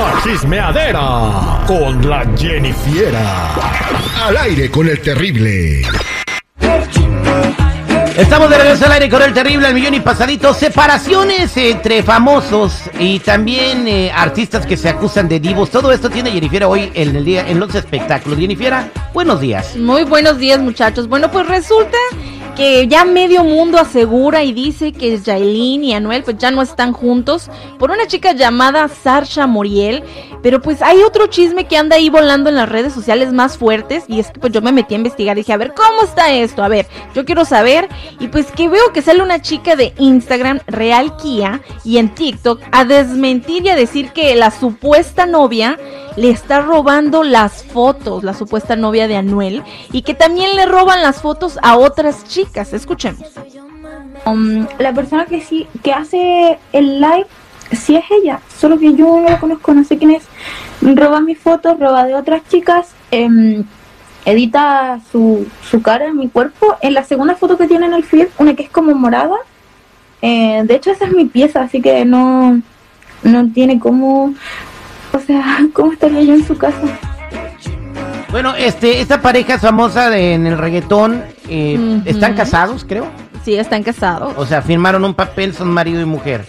La chismeadera con la Jennifiera. Al aire con el terrible. Estamos de regreso al aire con el terrible al millón y pasadito. Separaciones entre famosos y también eh, artistas que se acusan de divos. Todo esto tiene Jennifer hoy en el día en los espectáculos. Jennifer, buenos días. Muy buenos días, muchachos. Bueno, pues resulta que ya medio mundo asegura y dice que Jailin y Anuel pues ya no están juntos por una chica llamada Sarsha Moriel, pero pues hay otro chisme que anda ahí volando en las redes sociales más fuertes y es que pues yo me metí a investigar y dije, a ver, ¿cómo está esto? A ver, yo quiero saber y pues que veo que sale una chica de Instagram, Real Kia, y en TikTok a desmentir y a decir que la supuesta novia le está robando las fotos, la supuesta novia de Anuel, y que también le roban las fotos a otras chicas. Escuchemos. Um, la persona que sí que hace el live sí es ella, solo que yo no la conozco, no sé quién es. Roba mis fotos, roba de otras chicas, em, edita su, su cara mi cuerpo. En la segunda foto que tiene en el feed, una que es como morada, eh, de hecho esa es mi pieza, así que no, no tiene como o sea, ¿cómo estaría yo en su casa? Bueno, este, esta pareja famosa de, en el reggaetón, eh, ¿están casados, creo? Sí, están casados. O sea, firmaron un papel, son marido y mujer.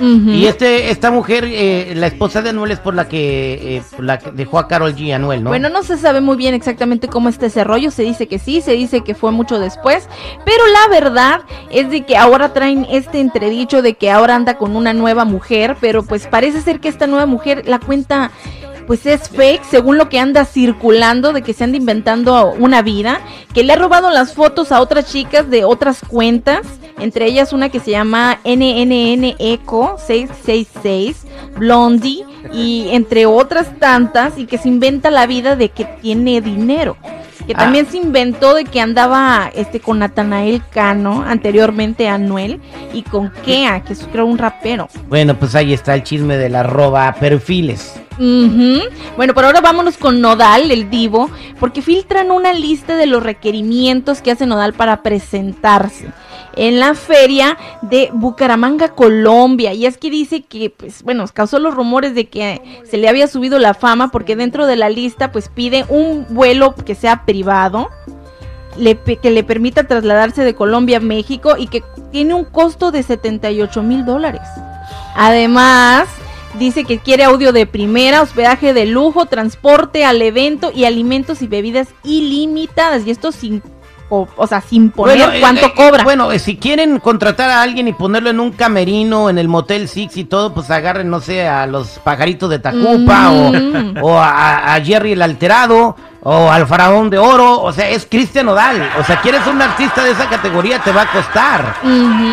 Y este, esta mujer, eh, la esposa de Anuel es por la que, eh, la dejó a Carol G. Anuel, ¿no? Bueno, no se sabe muy bien exactamente cómo está ese rollo. Se dice que sí, se dice que fue mucho después. Pero la verdad es de que ahora traen este entredicho de que ahora anda con una nueva mujer. Pero pues parece ser que esta nueva mujer la cuenta pues es fake, según lo que anda circulando de que se anda inventando una vida, que le ha robado las fotos a otras chicas de otras cuentas, entre ellas una que se llama NNN Eco 666, Blondie, y entre otras tantas, y que se inventa la vida de que tiene dinero que ah. también se inventó de que andaba este con Natanael Cano, anteriormente Anuel, y con Kea, que es creo un rapero. Bueno, pues ahí está el chisme de la roba perfiles. Bueno, por ahora vámonos con Nodal, el divo, porque filtran una lista de los requerimientos que hace Nodal para presentarse en la feria de Bucaramanga, Colombia. Y es que dice que, pues, bueno, causó los rumores de que se le había subido la fama porque dentro de la lista, pues, pide un vuelo que sea privado. que le permita trasladarse de Colombia a México y que tiene un costo de 78 mil dólares. Además, Dice que quiere audio de primera, hospedaje de lujo, transporte al evento y alimentos y bebidas ilimitadas. Y esto sin o, sea, sin poner eh, cuánto eh, cobra. Bueno, eh, si quieren contratar a alguien y ponerlo en un camerino, en el Motel Six y todo, pues agarren, no sé, a los pajaritos de Tacupa o, mm. a, Jerry el Alterado o al faraón de oro, o sea, es Cristian Odal, o sea, quieres un artista de esa categoría te va a costar.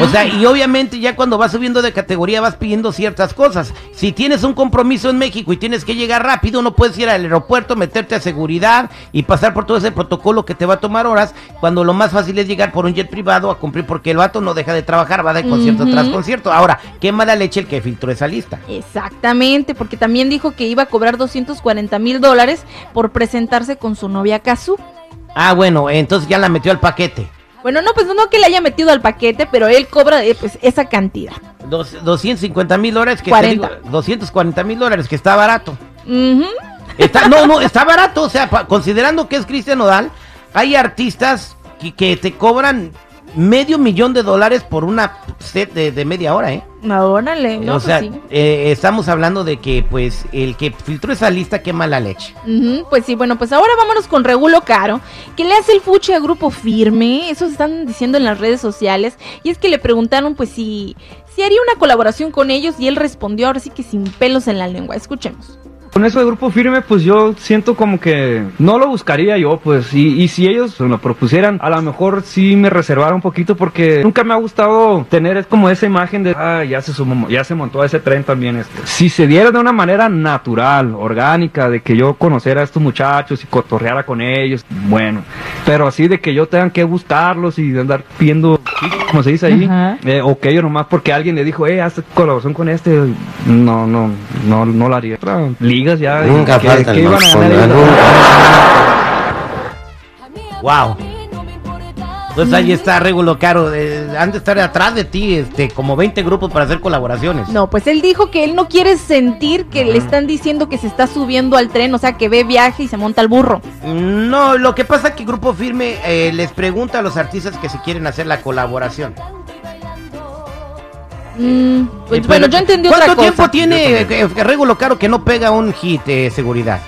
O sea, y obviamente ya cuando vas subiendo de categoría vas pidiendo ciertas cosas. Si tienes un compromiso en México y tienes que llegar rápido, no puedes ir al aeropuerto, meterte a seguridad y pasar por todo ese protocolo que te va a tomar horas, cuando lo más fácil es llegar por un jet privado a cumplir porque el vato no deja de trabajar, va de concierto tras concierto. Ahora, qué mala leche el que filtró esa lista. Exactamente, porque también dijo que iba a cobrar 240 mil dólares por presentarse con su novia Kazu. Ah, bueno, entonces ya la metió al paquete. Bueno, no, pues no que le haya metido al paquete, pero él cobra eh, pues, esa cantidad. Dos, 250 mil dólares que 240 mil dólares que está barato. está, no, no, está barato, o sea, considerando que es Cristian Nodal, hay artistas que, que te cobran medio millón de dólares por una set de, media hora, ¿eh? Órale, no, o sea, pues eh, estamos hablando de que, pues, el que filtró esa lista quema la leche. pues sí, bueno, pues ahora vámonos con Regulo Caro, que le hace el fuche a Grupo Firme, eso se están diciendo en las redes sociales, y es que le preguntaron, pues, si, si haría una colaboración con ellos, y él respondió ahora sí que sin pelos en la lengua, escuchemos. Con eso de grupo firme, pues yo siento como que no lo buscaría yo, pues, y, si ellos me lo propusieran, a lo mejor sí me reservara un poquito porque nunca me ha gustado tener como esa imagen de, ah, ya se sumó, ya se montó ese tren también. Este. Si se diera de una manera natural, orgánica, de que yo conociera a estos muchachos y cotorreara con ellos, bueno, pero así de que yo tenga que buscarlos y andar pidiendo, como se dice ahí, eh, o que yo nomás porque alguien le dijo, eh, haz colaboración con este, no, no, no, no lo haría ligas ya. Nunca falta que Wow. Pues ahí está, Regulo Caro. eh, han de estar atrás de ti, este, como 20 grupos para hacer colaboraciones. No, pues él dijo que él no quiere sentir que le están diciendo que se está subiendo al tren, o sea, que ve viaje y se monta al burro. No, lo que pasa es que Grupo Firme eh, les pregunta a los artistas que si quieren hacer la colaboración. Mm, pues, Eh, bueno, pero, yo entendí ¿Cuánto otra cosa. tiempo tiene eh, eh, Regulo Caro que no pega un hit de seguridad?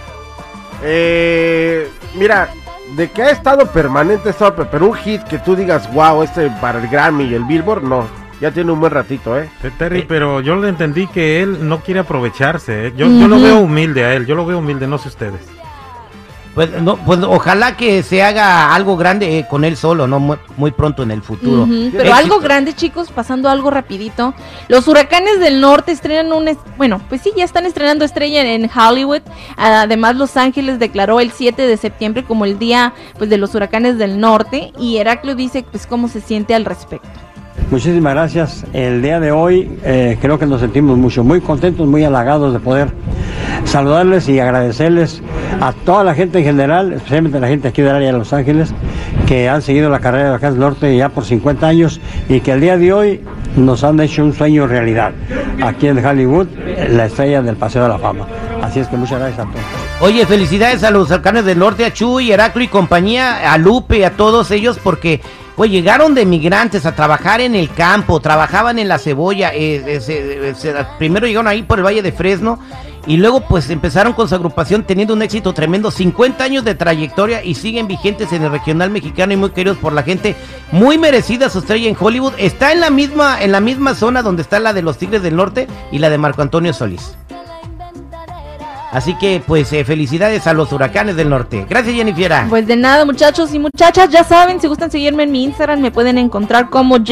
Eh, mira, de que ha estado permanente, estado, pe- pero un hit que tú digas, wow, este para el Grammy y el Billboard, no. Ya tiene un buen ratito, ¿eh? Terry, pero yo le entendí que él no quiere aprovecharse. ¿eh? Yo, yo lo veo humilde a él, yo lo veo humilde, no sé ustedes. Pues, no, pues ojalá que se haga algo grande eh, con él solo, no muy, muy pronto en el futuro. Pero Éxito. algo grande, chicos, pasando algo rapidito. Los huracanes del norte estrenan un... Bueno, pues sí, ya están estrenando estrella en Hollywood. Además, Los Ángeles declaró el 7 de septiembre como el día pues, de los huracanes del norte. Y Heraclio dice pues cómo se siente al respecto. Muchísimas gracias. El día de hoy eh, creo que nos sentimos mucho, muy contentos, muy halagados de poder saludarles y agradecerles a toda la gente en general, especialmente la gente aquí del área de Los Ángeles, que han seguido la carrera de del Norte ya por 50 años y que el día de hoy nos han hecho un sueño realidad. Aquí en Hollywood, la estrella del Paseo de la Fama. Así es que muchas gracias a todos. Oye, felicidades a los alcanes del norte, a Chuy, Heraclo y compañía, a Lupe, a todos ellos, porque pues llegaron de migrantes a trabajar en el campo, trabajaban en la cebolla, eh, eh, eh, primero llegaron ahí por el Valle de Fresno y luego pues empezaron con su agrupación teniendo un éxito tremendo, 50 años de trayectoria y siguen vigentes en el regional mexicano y muy queridos por la gente, muy merecida su estrella en Hollywood, está en la misma, en la misma zona donde está la de los Tigres del Norte y la de Marco Antonio Solís. Así que, pues, eh, felicidades a los huracanes del norte. Gracias, Jennifer. Pues de nada, muchachos y muchachas, ya saben, si gustan seguirme en mi Instagram, me pueden encontrar como Jen